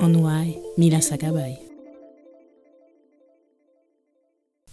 Onwai Mila Sakabay.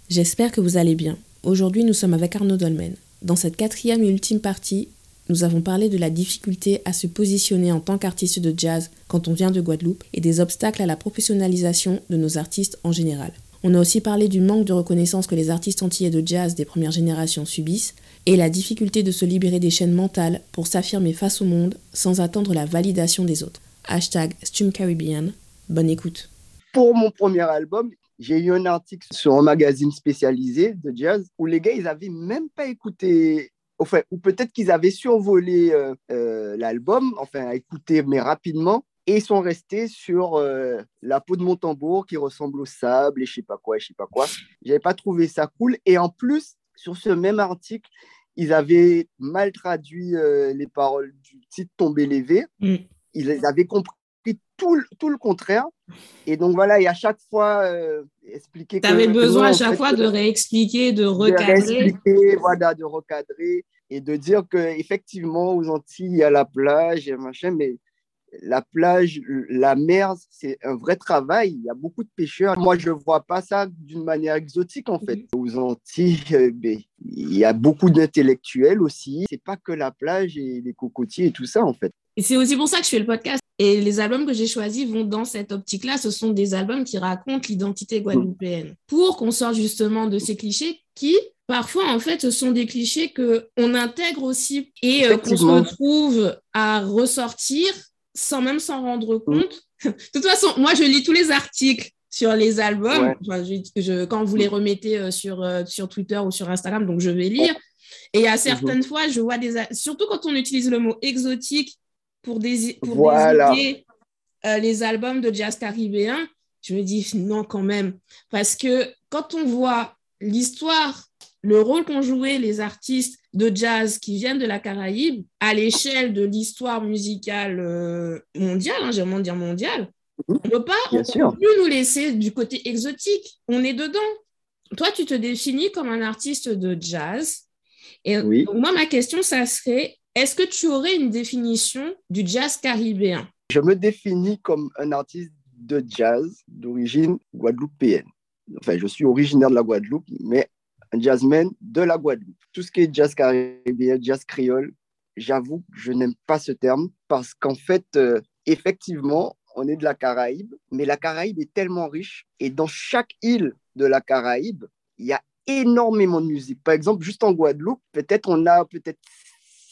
J'espère que vous allez bien. Aujourd'hui, nous sommes avec Arnaud Dolmen. Dans cette quatrième et ultime partie, nous avons parlé de la difficulté à se positionner en tant qu'artiste de jazz quand on vient de Guadeloupe et des obstacles à la professionnalisation de nos artistes en général. On a aussi parlé du manque de reconnaissance que les artistes antillais de jazz des premières générations subissent et la difficulté de se libérer des chaînes mentales pour s'affirmer face au monde sans attendre la validation des autres hashtag Stream Caribbean. Bonne écoute. Pour mon premier album, j'ai eu un article sur un magazine spécialisé de jazz où les gars, ils n'avaient même pas écouté, enfin, ou peut-être qu'ils avaient survolé euh, euh, l'album, enfin, écouté, mais rapidement, et ils sont restés sur euh, la peau de mon tambour qui ressemble au sable et je sais pas quoi, je sais pas quoi. J'avais pas trouvé ça cool. Et en plus, sur ce même article, ils avaient mal traduit les paroles du titre Tomber les mm ils avaient compris tout, tout le contraire. Et donc voilà, et à chaque fois, euh, expliquer. Tu avais besoin à chaque fois de réexpliquer, de recadrer. De voilà, de recadrer et de dire qu'effectivement, aux Antilles, il y a la plage et machin, mais la plage, la mer, c'est un vrai travail. Il y a beaucoup de pêcheurs. Moi, je ne vois pas ça d'une manière exotique, en fait. Aux Antilles, euh, ben, il y a beaucoup d'intellectuels aussi. C'est pas que la plage et les cocotiers et tout ça, en fait. Et c'est aussi pour ça que je fais le podcast. Et les albums que j'ai choisis vont dans cette optique-là. Ce sont des albums qui racontent l'identité guadeloupéenne. Pour qu'on sorte justement de ces clichés qui, parfois, en fait, ce sont des clichés qu'on intègre aussi et euh, qu'on se retrouve à ressortir sans même s'en rendre mm. compte. de toute façon, moi, je lis tous les articles sur les albums. quand vous les mm. remettez euh, sur, euh, sur Twitter ou sur Instagram, donc je vais lire. Et à certaines mm-hmm. fois, je vois des... Surtout quand on utilise le mot exotique pour, des, pour euh, les albums de jazz caribéen, je me dis non quand même. Parce que quand on voit l'histoire le rôle qu'ont joué les artistes de jazz qui viennent de la Caraïbe à l'échelle de l'histoire musicale euh, mondiale, hein, j'aimerais dire mondiale, mhm. on ne peut pas plus nous laisser du côté exotique. On est dedans. Toi, tu te définis comme un artiste de jazz. Et moi, ma question, ça serait, est-ce que tu aurais une définition du jazz caribéen? Je me définis comme un artiste de jazz d'origine guadeloupéenne. Enfin, je suis originaire de la Guadeloupe, mais un jazzman de la Guadeloupe. Tout ce qui est jazz caribéen, jazz créole, j'avoue que je n'aime pas ce terme parce qu'en fait, euh, effectivement, on est de la Caraïbe, mais la Caraïbe est tellement riche et dans chaque île de la Caraïbe, il y a énormément de musique. Par exemple, juste en Guadeloupe, peut-être on a peut-être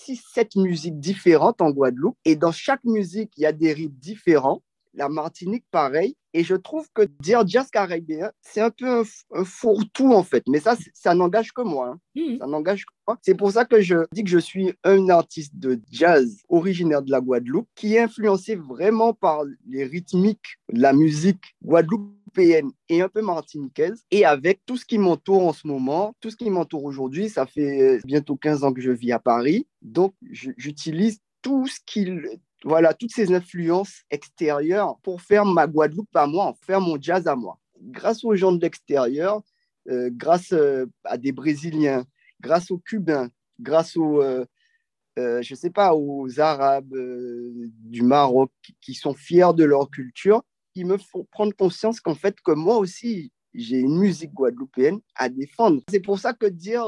6 7 musiques différentes en Guadeloupe et dans chaque musique, il y a des rythmes différents. La Martinique, pareil. Et je trouve que dire jazz caribéen, c'est un peu un, fourre-tout en fait. Mais ça, ça n'engage que moi. Hein. Hmm. Ça n'engage que moi. C'est pour ça que je dis que je suis un artiste de jazz originaire de la Guadeloupe qui est influencé vraiment par les rythmiques de la musique et un peu martiniquaise. Et avec tout ce qui m'entoure en ce moment, tout ce qui m'entoure aujourd'hui, ça fait bientôt 15 ans que je vis à Paris. Donc, j'utilise tout ce qu'il voilà, toutes ces influences extérieures pour faire ma Guadeloupe à moi, faire mon jazz à moi. Grâce aux gens de l'extérieur, euh, grâce euh, à des Brésiliens, grâce aux Cubains, grâce aux, euh, je sais pas, aux Arabes du Maroc qui sont fiers de leur culture, qui me font prendre conscience qu'en fait, que moi aussi, j'ai une musique guadeloupéenne à défendre. C'est pour ça que dire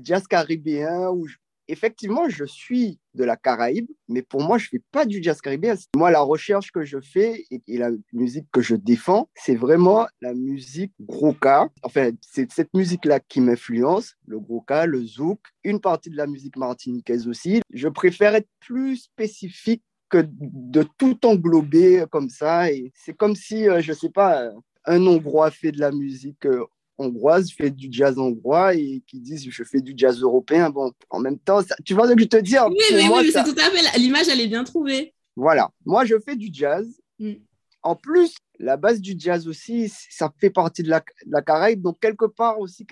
jazz caribéen ou effectivement, je suis de la Caraïbe, mais pour moi, je ne fais pas du jazz caribéen. Moi, la recherche que je fais et, la musique que je défends, c'est vraiment la musique gros. Enfin, c'est cette musique-là qui m'influence, le gros le zouk, une partie de la musique martiniquaise aussi. Je préfère être plus spécifique que de tout englober comme ça. Et c'est comme si, euh, je ne sais pas, un Hongrois fait de la musique euh, hongroise fait du jazz hongrois et qui disent je fais du jazz européen. Bon, en même temps, tu vois ce que je te dis Oui, mais, oui, c'est tout à fait l'image, elle est bien trouvée. Voilà, moi je fais du jazz. Mm. en plus, la base du jazz aussi, ça fait partie de la, la Caraïbe. Donc, quelque part aussi,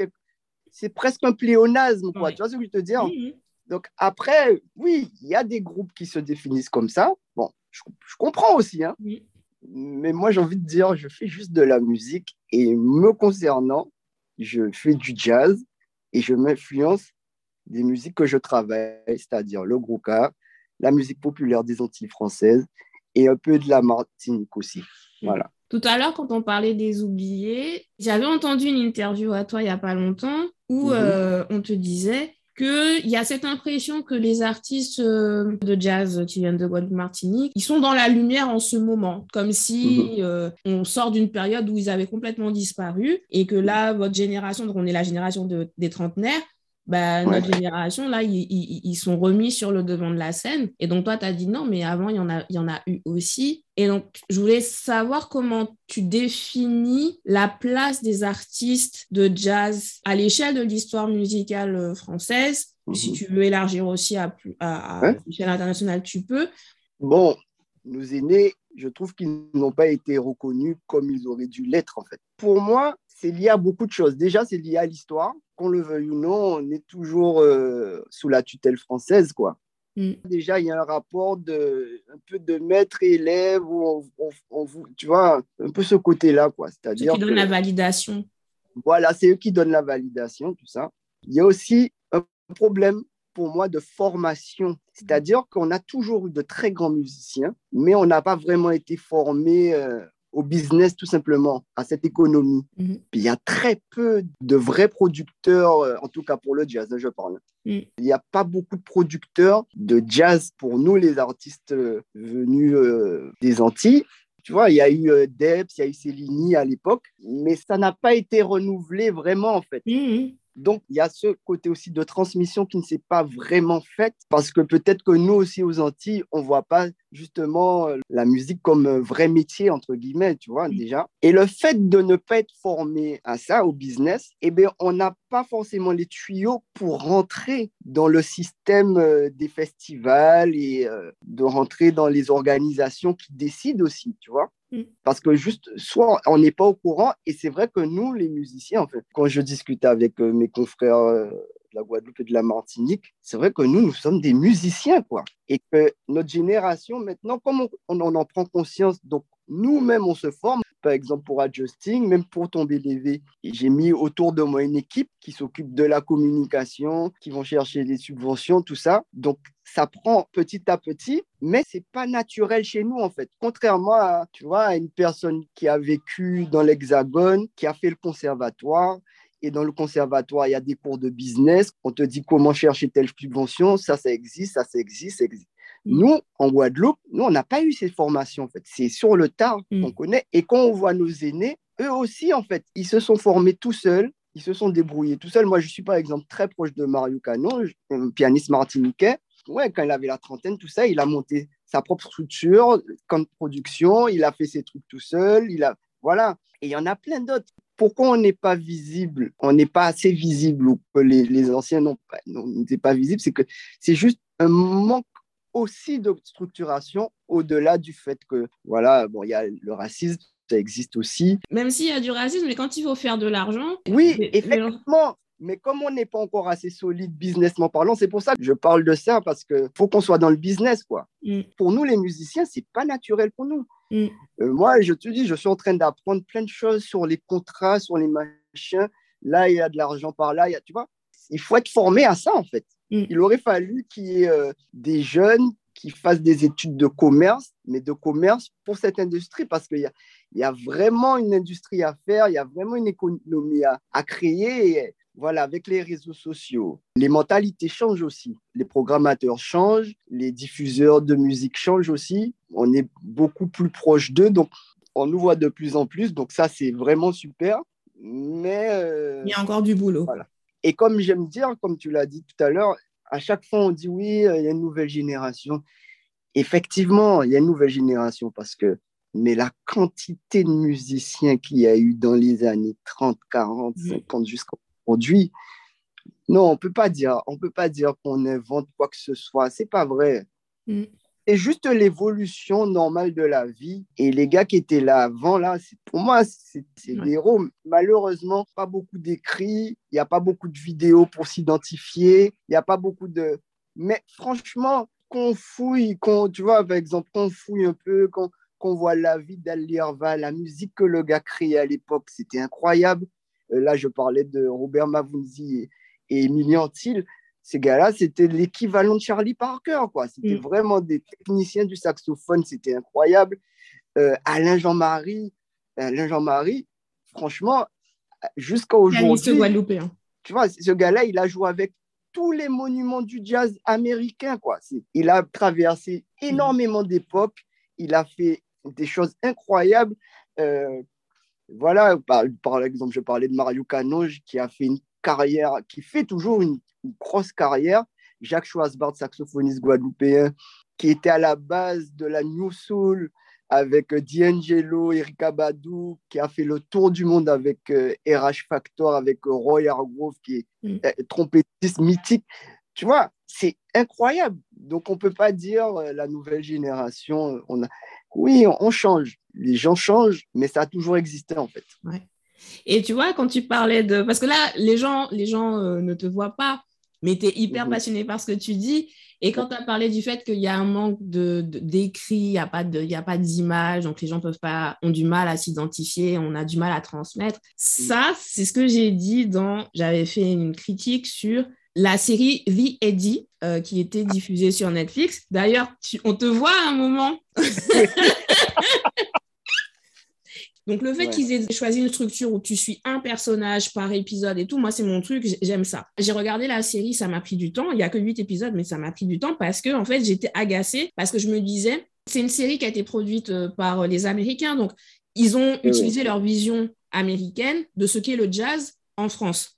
c'est presque un pléonasme, quoi. Tu vois ce que je veux te dire? Donc, après, oui, il y a des groupes qui se définissent comme ça. Bon, je, comprends aussi, hein. Mais moi, j'ai envie de dire, je fais juste de la musique et me concernant, je fais du jazz et je m'influence des musiques que je travaille, c'est-à-dire le grouka, la musique populaire des Antilles françaises et un peu de la Martinique aussi. Voilà. Tout à l'heure, quand on parlait des oubliés, j'avais entendu une interview à toi il n'y a pas longtemps où mhm. euh, on te disait qu'il y a cette impression que les artistes euh, de jazz qui viennent de Guadeloupe Martinique, ils sont dans la lumière en ce moment, comme si mhm. euh, on sort d'une période où ils avaient complètement disparu et que là, votre génération, donc on est la génération des trentenaires, bah, notre génération, là, ils, ils, sont remis sur le devant de la scène. Et donc, toi, tu as dit non, mais avant, il y, en a, il y en a eu aussi. Et donc, je voulais savoir comment tu définis la place des artistes de jazz à l'échelle de l'histoire musicale euh, française. Si mhm. tu veux élargir aussi à, à, l'échelle internationale, tu peux. Bon, nos aînés, je trouve qu'ils n'ont pas été reconnus comme ils auraient dû l'être, en fait. Pour moi, c'est lié à beaucoup de choses. Déjà, c'est lié à l'histoire. Qu'on le veuille ou non, on est toujours euh, sous la tutelle française, quoi. Mm. Déjà, il y a un rapport de un peu de maître élève où on, tu vois, un peu ce côté-là, quoi. C'est-à-dire qui donne la validation. Voilà, c'est eux qui donnent la validation, tout ça. Il y a aussi un problème pour moi de formation, c'est-à-dire qu'on a toujours eu de très grands musiciens, mais on n'a pas vraiment été formé euh, au business tout simplement, à cette économie. Mhm. Puis il y a très peu de vrais producteurs, euh, en tout cas pour le jazz, je parle. Mhm. Il n'y a pas beaucoup de producteurs de jazz pour nous, les artistes euh, venus euh, des Antilles. Tu vois, il y a eu Debs, il y a eu Céline à l'époque, mais ça n'a pas été renouvelé vraiment en fait. Mhm. Donc, il y a ce côté aussi de transmission qui ne s'est pas vraiment fait parce que peut-être que nous aussi aux Antilles, on ne voit pas justement euh, la musique comme un vrai métier, entre guillemets, tu vois, déjà. Et le fait de ne pas être formé à ça, au business, eh bien, on n'a pas forcément les tuyaux pour rentrer dans le système euh, des festivals et euh, de rentrer dans les organisations qui décident aussi, tu vois. Mm. Parce que juste, soit on n'est pas au courant, et c'est vrai que nous, les musiciens, en fait, quand je discute avec euh, mes confrères euh, de la Guadeloupe et de la Martinique, c'est vrai que nous, nous sommes des musiciens, quoi. Et que notre génération, maintenant, comme on, on en prend conscience, donc nous-mêmes, on se forme, par exemple pour Adjusting, même pour tomber BDV. J'ai mis autour de moi une équipe qui s'occupe de la communication, qui vont chercher des subventions, tout ça. Donc, ça prend petit à petit, mais c'est pas naturel chez nous en fait. Contrairement à, tu vois, à une personne qui a vécu dans l'Hexagone, qui a fait le conservatoire, et dans le conservatoire, il y a des cours de business. On te dit comment chercher telle subvention, ça, ça existe, ça, ça existe, ça existe. Mm. Nous, en Guadeloupe, nous, on n'a pas eu ces formations, en fait. C'est sur le tard mm. qu'on connaît. Et quand on voit nos aînés, eux aussi, en fait, ils se sont formés tout seuls, ils se sont débrouillés tout seuls. Moi, je suis, par exemple, très proche de Mario Cano, un pianiste martiniquais. Ouais, quand il avait la trentaine, tout ça, il a monté sa propre structure, comme production, il a fait ses trucs tout seul, il a... Voilà. Et il y en a plein d'autres. Pourquoi on n'est pas visible? On n'est pas assez visible ou que les, les anciens n'étaient pas visibles C'est que c'est juste un manque aussi de structuration au-delà du fait que, voilà, bon, il y a le racisme, ça existe aussi. Même s'il y a du racisme, mais quand il faut faire de l'argent. Oui, effectivement. Mais comme on n'est pas encore assez solide businessment parlant, c'est pour ça que je parle de ça, parce qu'il faut qu'on soit dans le business, quoi. Mm. Pour nous, les musiciens, c'est pas naturel pour nous. Mm. Euh, moi, je te dis, je suis en train d'apprendre plein de choses sur les contrats, sur les machins. Là, il y a de l'argent par là, il y a, tu vois. Il faut être formé à ça, en fait. Mm. Il aurait fallu qu'il y ait euh, des jeunes qui fassent des études de commerce, mais de commerce pour cette industrie, parce qu'il y, y a, vraiment une industrie à faire, il y a vraiment une économie à, créer. Et, voilà, avec les réseaux sociaux, les mentalités changent aussi. Les programmateurs changent, les diffuseurs de musique changent aussi. On est beaucoup plus proche d'eux, donc on nous voit de plus en plus. Donc ça, c'est vraiment super. Mais euh, il y a encore du boulot. Voilà. Et comme j'aime dire, comme tu l'as dit tout à l'heure, à chaque fois on dit oui, euh, il y a une nouvelle génération. Effectivement, il y a une nouvelle génération parce que, mais la quantité de musiciens qu'il y a eu dans les années 30, 40, 50 jusqu'à aujourd'hui, non, on peut pas dire, on peut pas dire qu'on invente quoi que ce soit. C'est pas vrai. Mm. C'est juste l'évolution normale de la vie. Et les gars qui étaient là avant, là, pour moi, c'est des héros. Malheureusement, pas beaucoup d'écrits, il n'y a pas beaucoup de vidéos pour s'identifier, il n'y a pas beaucoup de... Mais franchement, qu'on fouille, qu'on, tu vois, par exemple, qu'on fouille un peu, qu'on voit la vie d'Alierva, la musique que le gars créait à l'époque, c'était incroyable. Euh, là, je parlais de Robert Mavunzi et, et Emilien ces gars-là, c'était l'équivalent de Charlie Parker, quoi. C'était mm. vraiment des techniciens du saxophone, c'était incroyable. Euh, Alain Jean-Marie, Alain Jean-Marie, franchement, jusqu'à aujourd'hui. Guadeloupéen. Tu vois, ce gars-là, il a joué avec tous les monuments du jazz américain, quoi. Il a traversé énormément d'époques, il a fait des choses incroyables. Euh, voilà, par, par, exemple, je parlais de Mario Canoge qui a fait une carrière, qui fait toujours une grosse carrière. Jacques Schwarzbart, saxophoniste guadeloupéen, qui était à la base de la New Soul avec euh, D'Angelo, Erika Badou, qui a fait le tour du monde avec RH euh, Factor, avec euh, Roy Hargrove, qui est mm. trompettiste mythique. Tu vois, c'est incroyable. Donc, on ne peut pas dire la nouvelle génération. On a... Oui, on change. Les gens changent, mais ça a toujours existé, en fait. Et tu vois, quand tu parlais de... Parce que là, les gens, les gens ne te voient pas, mais tu es hyper mhm. passionné par ce que tu dis. Et quand tu as parlé du fait qu'il y a un manque d'écrit, il n'y a pas d'image, donc les gens peuvent pas, ont du mal à s'identifier, on a du mal à transmettre. Mm. Ça, c'est ce que j'ai dit dans, j'avais fait une critique sur la série The Eddie, euh, qui était diffusée sur Netflix. D'ailleurs, on te voit à un moment. Donc, le fait qu'ils aient choisi une structure où tu suis un personnage par épisode et tout, moi, c'est mon truc, j'aime ça. J'ai regardé la série, ça m'a pris du temps. Il n'y a que huit épisodes, mais ça m'a pris du temps parce que, en fait, j'étais agacée parce que je me disais, c'est une série qui a été produite euh, par les Américains. Donc, ils ont utilisé leur vision américaine de ce qu'est le jazz en France.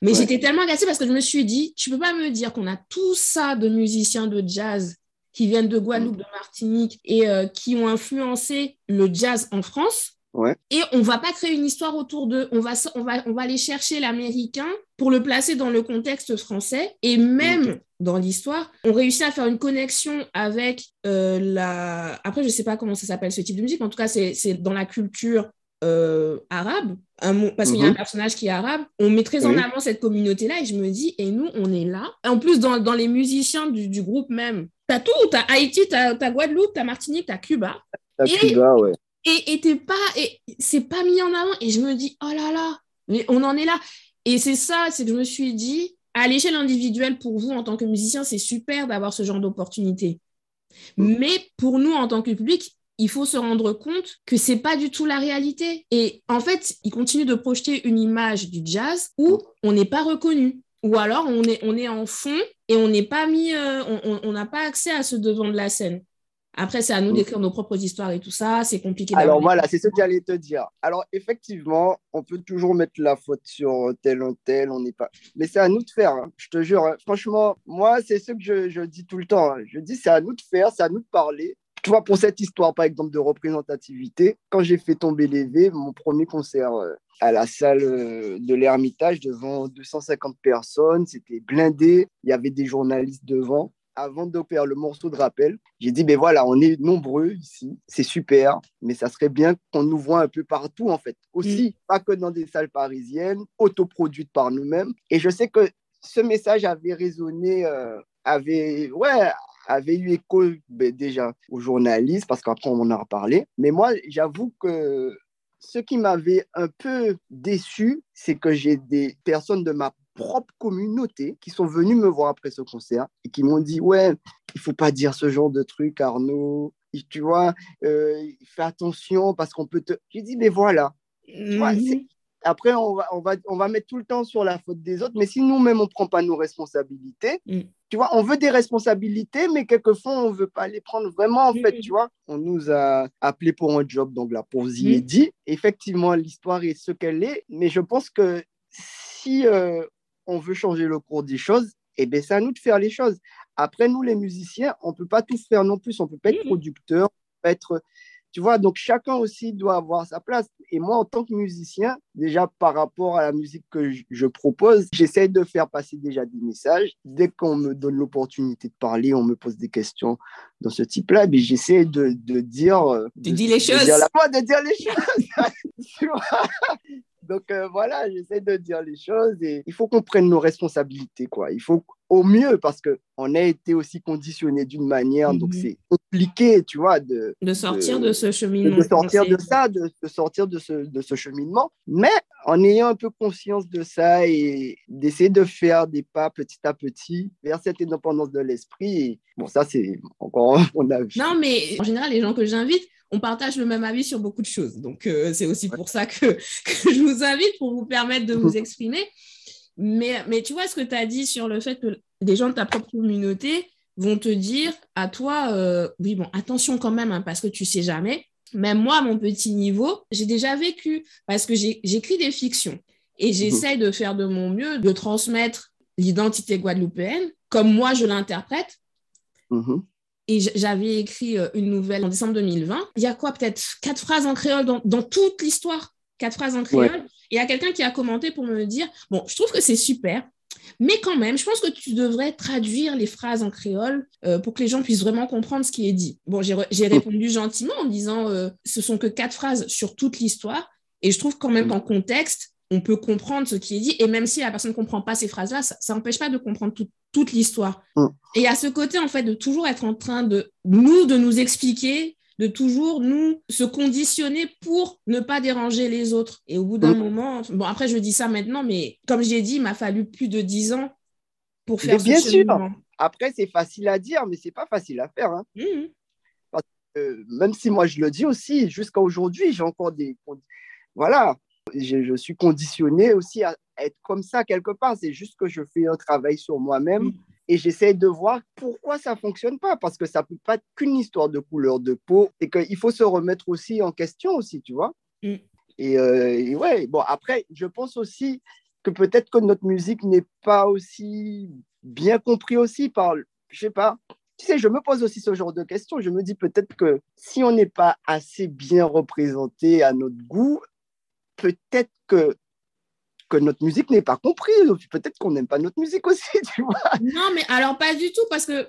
Mais j'étais tellement agacée parce que je me suis dit, tu peux pas me dire qu'on a tout ça de musiciens de jazz qui viennent de Guadeloupe, de Martinique et euh, qui ont influencé le jazz en France? Et on va pas créer une histoire autour d'eux. On va, on, va, on va aller chercher l'américain pour le placer dans le contexte français. Et même dans l'histoire, on réussit à faire une connexion avec euh, la. Après, je sais pas comment ça s'appelle ce type de musique, en tout cas, c'est dans la culture euh, arabe, parce qu'il y a un mhm. personnage qui est arabe, on met très en avant cette communauté-là et je me dis, et nous, on est là. En plus, dans, dans les musiciens du, du groupe même, tu as tout, tu as Haïti, tu as, Guadeloupe, tu as Martinique, tu as Cuba. As Cuba, ouais et t'es pas et c'est pas mis en avant. Et je me dis oh là là mais on en est là. Et c'est ça c'est que je me suis dit à l'échelle individuelle pour vous en tant que musicien c'est super d'avoir ce genre d'opportunité. Mm. mais pour nous en tant que public il faut se rendre compte que c'est pas du tout la réalité. Et en fait ils continuent de projeter une image du jazz où on n'est pas reconnu. Ou alors on est on est en fond et on n'est pas mis euh, on n'a pas accès à ce devant de la scène après, c'est à nous d'écrire nos propres histoires et tout ça. C'est compliqué. Alors voilà, c'est ce que j'allais te dire. Alors effectivement, on peut toujours mettre la faute sur tel ou tel. On n'est pas. Mais c'est à nous de faire. Hein. Je te jure. Hein. Franchement, moi, c'est ce que je, je, dis tout le temps. Hein. Je dis, c'est à nous de faire, c'est à nous de parler. Tu vois, pour cette histoire, par exemple, de représentativité, quand j'ai fait tomber les V, mon premier concert euh, à la salle euh, de l'Ermitage devant 250 personnes, c'était blindé. Il y avait des journalistes devant avant d'opérer le morceau de rappel, j'ai dit, ben voilà, on est nombreux ici, c'est super, mais ça serait bien qu'on nous voit un peu partout, en fait. Aussi, mm. pas que dans des salles parisiennes, autoproduites par nous-mêmes. Et je sais que ce message avait résonné, euh, avait, ouais, avait eu écho ben, déjà aux journalistes, parce qu'après, on en a reparlé. Mais moi, j'avoue que ce qui m'avait un peu déçu, c'est que j'ai des personnes de ma propre communauté qui sont venus me voir après ce concert et qui m'ont dit Ouais, il faut pas dire ce genre de truc, Arnaud. Tu vois, euh, fais attention parce qu'on peut te. J'ai dit Mais voilà. Mhm. après, on va, on, va, on va mettre tout le temps sur la faute des autres, mais si nous-mêmes, on ne prend pas nos responsabilités, mm. tu vois, on veut des responsabilités, mais quelquefois, on ne veut pas les prendre vraiment, en fait, mm. tu vois. On nous a appelé pour un job, donc la pause y est dit. Effectivement, l'histoire est ce qu'elle est, mais je pense que si euh, on veut changer le cours des choses, et eh bien, c'est à nous de faire les choses. Après, nous, les musiciens, on ne peut pas tout faire non plus. On ne peut pas être producteur, être... Tu vois, donc chacun aussi doit avoir sa place. Et moi, en tant que musicien, déjà par rapport à la musique que je, propose, j'essaie de faire passer déjà des messages. Dès qu'on me donne l'opportunité de parler, on me pose des questions dans ce type-là, mais j'essaie de, de, dire... Euh, tu dis les choses. De dire, la, de dire les choses. Donc euh, voilà, j'essaie de dire les choses et il faut qu'on prenne nos responsabilités, quoi. Il faut au mieux parce qu'on a été aussi conditionné d'une manière, donc mhm. c'est compliqué, tu vois, de, de sortir de, ce cheminement. De sortir de ça, de, sortir de ce, de ce cheminement, mais en ayant un peu conscience de ça et d'essayer de faire des pas petit à petit vers cette indépendance de l'esprit. Bon, ça, c'est encore mon avis. Non, mais en général, les gens que j'invite, on partage le même avis sur beaucoup de choses. Donc, euh, c'est aussi pour ça que, je vous invite, pour vous permettre de vous exprimer. Mais, mais tu vois ce que tu as dit sur le fait que des gens de ta propre communauté vont te dire à toi, euh, oui, bon, attention quand même, hein, parce que tu sais jamais. Même moi, à mon petit niveau, j'ai déjà vécu, parce que j'écris des fictions et mhm. j'essaye de faire de mon mieux, de transmettre l'identité guadeloupéenne comme moi je l'interprète. Mhm. Et j'avais écrit euh, une nouvelle en décembre 2020. Il y a quoi, peut-être quatre phrases en créole dans, toute l'histoire? Quatre phrases en créole? Il y a quelqu'un qui a commenté pour me dire Bon, je trouve que c'est super, mais quand même, je pense que tu devrais traduire les phrases en créole euh, pour que les gens puissent vraiment comprendre ce qui est dit. Bon, j'ai mm. répondu gentiment en disant euh, Ce sont que quatre phrases sur toute l'histoire. Et je trouve quand même mm. qu'en contexte, on peut comprendre ce qui est dit. Et même si la personne ne comprend pas ces phrases-là, ça n'empêche pas de comprendre toute l'histoire. Mm. Et à ce côté, en fait, de toujours être en train de nous, de nous expliquer, de toujours nous se conditionner pour ne pas déranger les autres. Et au bout d'un moment, bon, après, je dis ça maintenant, mais comme j'ai dit, il m'a fallu plus de dix ans pour faire mais bien sûr. Après, c'est facile à dire, mais c'est pas facile à faire. Hein. Mm. Parce que, même si moi je le dis aussi, jusqu'à aujourd'hui, j'ai encore des. Voilà, je, suis conditionné aussi à être comme ça quelque part. C'est juste que je fais un travail sur moi-même mm. Et j'essaie de voir pourquoi ça fonctionne pas. Parce que ça peut pas être qu'une histoire de couleur de peau. Et qu'il faut se remettre aussi en question aussi, tu vois. Mm. Euh, et, ouais, bon, après, je pense aussi que peut-être que notre musique n'est pas aussi bien compris aussi par, je sais pas, tu sais, je me pose aussi ce genre de questions. Je me dis peut-être que si on n'est pas assez bien représenté à notre goût, peut-être que, que notre musique n'est pas comprise. Peut-être qu'on n'aime pas notre musique aussi, tu vois. Non, mais alors pas du tout, parce que,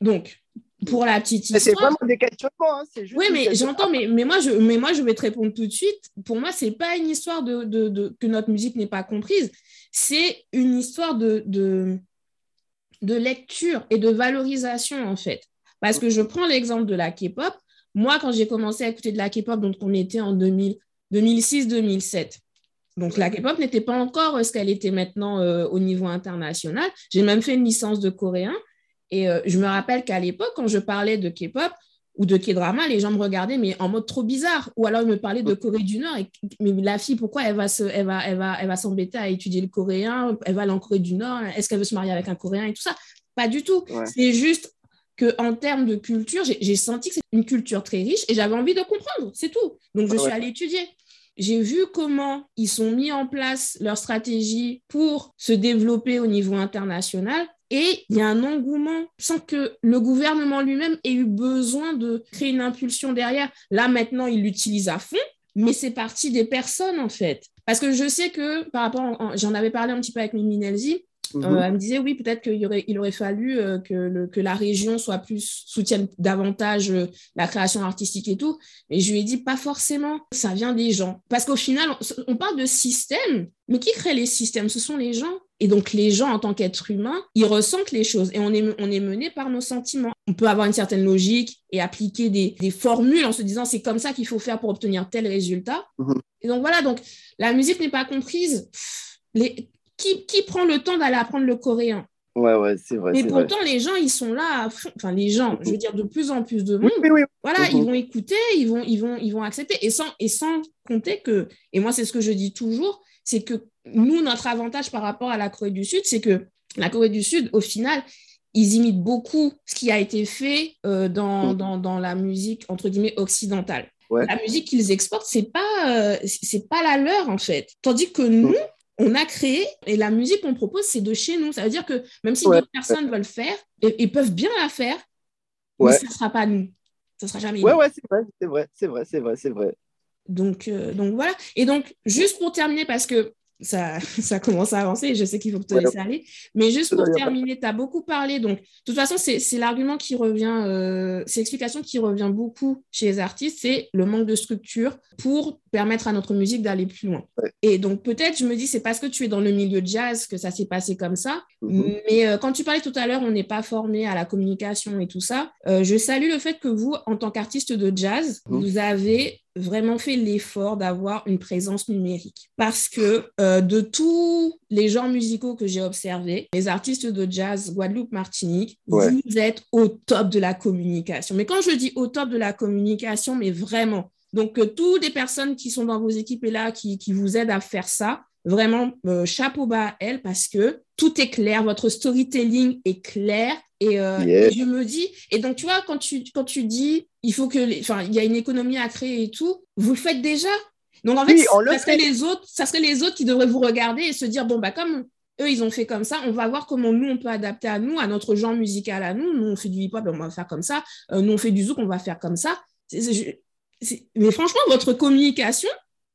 donc, pour la petite histoire... C'est vraiment des questionnements. Hein, oui, mais j'entends, mais, mais, moi, je, mais moi, je vais te répondre tout de suite. Pour moi, ce n'est pas une histoire de, de, de, que notre musique n'est pas comprise. C'est une histoire de, de, de lecture et de valorisation, en fait. Parce que je prends l'exemple de la K-pop. Moi, quand j'ai commencé à écouter de la K-pop, donc on était en 2000, 2006-2007. Donc la K-pop n'était pas encore euh, ce qu'elle était maintenant euh, au niveau international. J'ai même fait une licence de coréen. Et euh, je me rappelle qu'à l'époque, quand je parlais de K-pop ou de K-drama, les gens me regardaient mais en mode trop bizarre. Ou alors ils me parlaient de Corée du Nord. Et, mais la fille, pourquoi elle va, se, elle va, elle va, elle va s'embêter à étudier le coréen? Elle va aller en Corée du Nord Est-ce qu'elle veut se marier avec un coréen et tout ça? Pas du tout. C'est juste qu'en termes de culture, j'ai senti que c'est une culture très riche et j'avais envie de comprendre, c'est tout. Donc, je suis allée étudier. J'ai vu comment ils sont mis en place leur stratégie pour se développer au niveau international. Et il y a un engouement sans que le gouvernement lui-même ait eu besoin de créer une impulsion derrière. Là, maintenant, il l'utilise à fond, mais c'est parti des personnes, en fait. Parce que je sais que, par rapport, j'en avais parlé un petit peu avec Mimi euh, mhm. elle me disait oui, peut-être qu'il aurait, il aurait fallu euh, que, le, que la région soit plus soutienne davantage euh, la création artistique et tout. Mais je lui ai dit pas forcément. Ça vient des gens. Parce qu'au final, on, parle de système, mais qui crée les systèmes? Ce sont les gens. Et donc les gens, en tant qu'êtres humains, ils ressentent les choses et on est, on est mené par nos sentiments. On peut avoir une certaine logique et appliquer des, des formules en se disant c'est comme ça qu'il faut faire pour obtenir tel résultat. Mhm. Et donc voilà, donc la musique n'est pas comprise. Les, qui, prend le temps d'aller apprendre le coréen? Ouais, ouais, c'est vrai. Mais pourtant, les gens, ils sont là, enfin, les gens, je veux dire, de plus en plus de monde, voilà, ils mhm. vont écouter, ils vont, ils vont, ils vont accepter. Et sans, et sans compter que, et moi, c'est ce que je dis toujours, c'est que nous, notre avantage par rapport à la Corée du Sud, c'est que la Corée du Sud, au final, ils imitent beaucoup ce qui a été fait euh, dans, mhm. dans, dans, la musique, entre guillemets, occidentale. La musique qu'ils exportent, c'est pas, euh, c'est pas la leur, en fait. Tandis que nous, mhm on a créé et la musique qu'on propose, c'est de chez nous. Ça veut dire que même si d'autres personnes veulent faire, ils peuvent bien la faire, mais ce ne sera pas nous. Ça sera jamais Ouais, ouais, c'est vrai, c'est vrai, c'est vrai, c'est vrai, c'est vrai. Donc, euh, donc voilà. Et donc, juste pour terminer, parce que ça, ça commence à avancer et je sais qu'il faut que te ouais, laisser aller. Mais juste pour terminer, tu as beaucoup parlé. Donc, de toute façon, c'est l'argument qui revient, euh, c'est l'explication qui revient beaucoup chez les artistes, c'est le manque de structure pour permettre à notre musique d'aller plus loin. Ouais. Et donc, peut-être, je me dis, c'est parce que tu es dans le milieu jazz que ça s'est passé comme ça. Mhm. Mais euh, quand tu parlais tout à l'heure, on n'est pas formé à la communication et tout ça. Euh, je salue le fait que vous, en tant qu'artiste de jazz, Mhm. vous avez vraiment fait l'effort d'avoir une présence numérique. Parce que euh, de tous les genres musicaux que j'ai observés, les artistes de jazz Guadeloupe, Martinique, Ouais. vous êtes au top de la communication. Mais quand je dis au top de la communication, mais vraiment, donc euh, toutes les personnes qui sont dans vos équipes et là, qui, qui vous aident à faire ça, vraiment, euh, chapeau bas à elles parce que tout est clair, votre storytelling est clair. Et, euh, je me dis, et donc tu vois, quand tu, quand tu dis, il faut que, les- enfin, il y a une économie à créer et tout, vous le faites déjà? Donc en fait, Oui, le ça serait les autres, ça serait les autres qui devraient vous regarder et se dire, bon bah comme eux ils ont fait comme ça, on va voir comment nous on peut adapter à nous, à notre genre musical à nous. Nous on fait du hip-hop, on va faire comme ça. Euh, nous on fait du zouk, on va faire comme ça. Mais franchement, votre communication,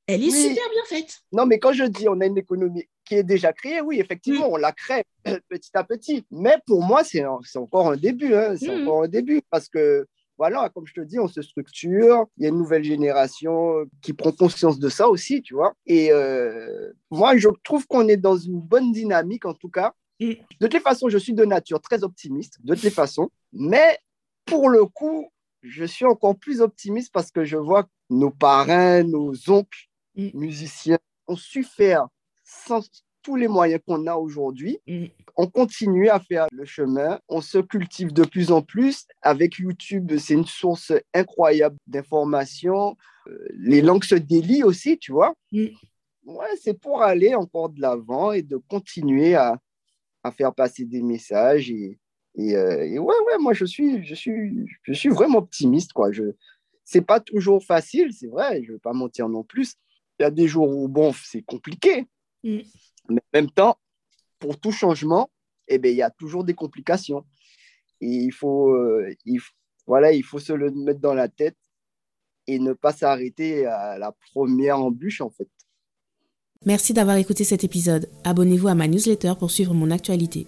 elle est Oui. super bien faite. Non, mais quand je dis on a une économie qui est déjà créée, oui, effectivement, Mm. on la crée petit à petit. Mais pour moi, c'est c'est encore un début. hein, C'est Mm. encore un début parce que, voilà, comme je te dis, on se structure. Il y a une nouvelle génération qui prend conscience de ça aussi, tu vois. Et euh, moi, je trouve qu'on est dans une bonne dynamique, en tout cas. De toutes les façons, je suis de nature très optimiste, de toutes les façons. Mais pour le coup, je suis encore plus optimiste parce que je vois que nos parrains, nos oncles, musiciens ont su faire sans tous les moyens qu'on a aujourd'hui. Mm. On continue à faire le chemin, on se cultive de plus en plus. Avec YouTube, c'est une source incroyable d'informations. Euh, les langues se délient aussi, tu vois. Mm. Ouais, c'est pour aller encore de l'avant et de continuer à, à faire passer des messages. Et, et, euh, et ouais, ouais, moi, je suis, je suis, je suis vraiment optimiste, quoi. Je, c'est pas toujours facile, c'est vrai, je vais pas mentir non plus. Il y a des jours où, bon, c'est compliqué. Mm. Mais en même temps, pour tout changement, eh ben, il y a toujours des complications. Il faut, euh, voilà, il faut se le mettre dans la tête et ne pas s'arrêter à la première embûche, en fait. Merci d'avoir écouté cet épisode. Abonnez-vous à ma newsletter pour suivre mon actualité.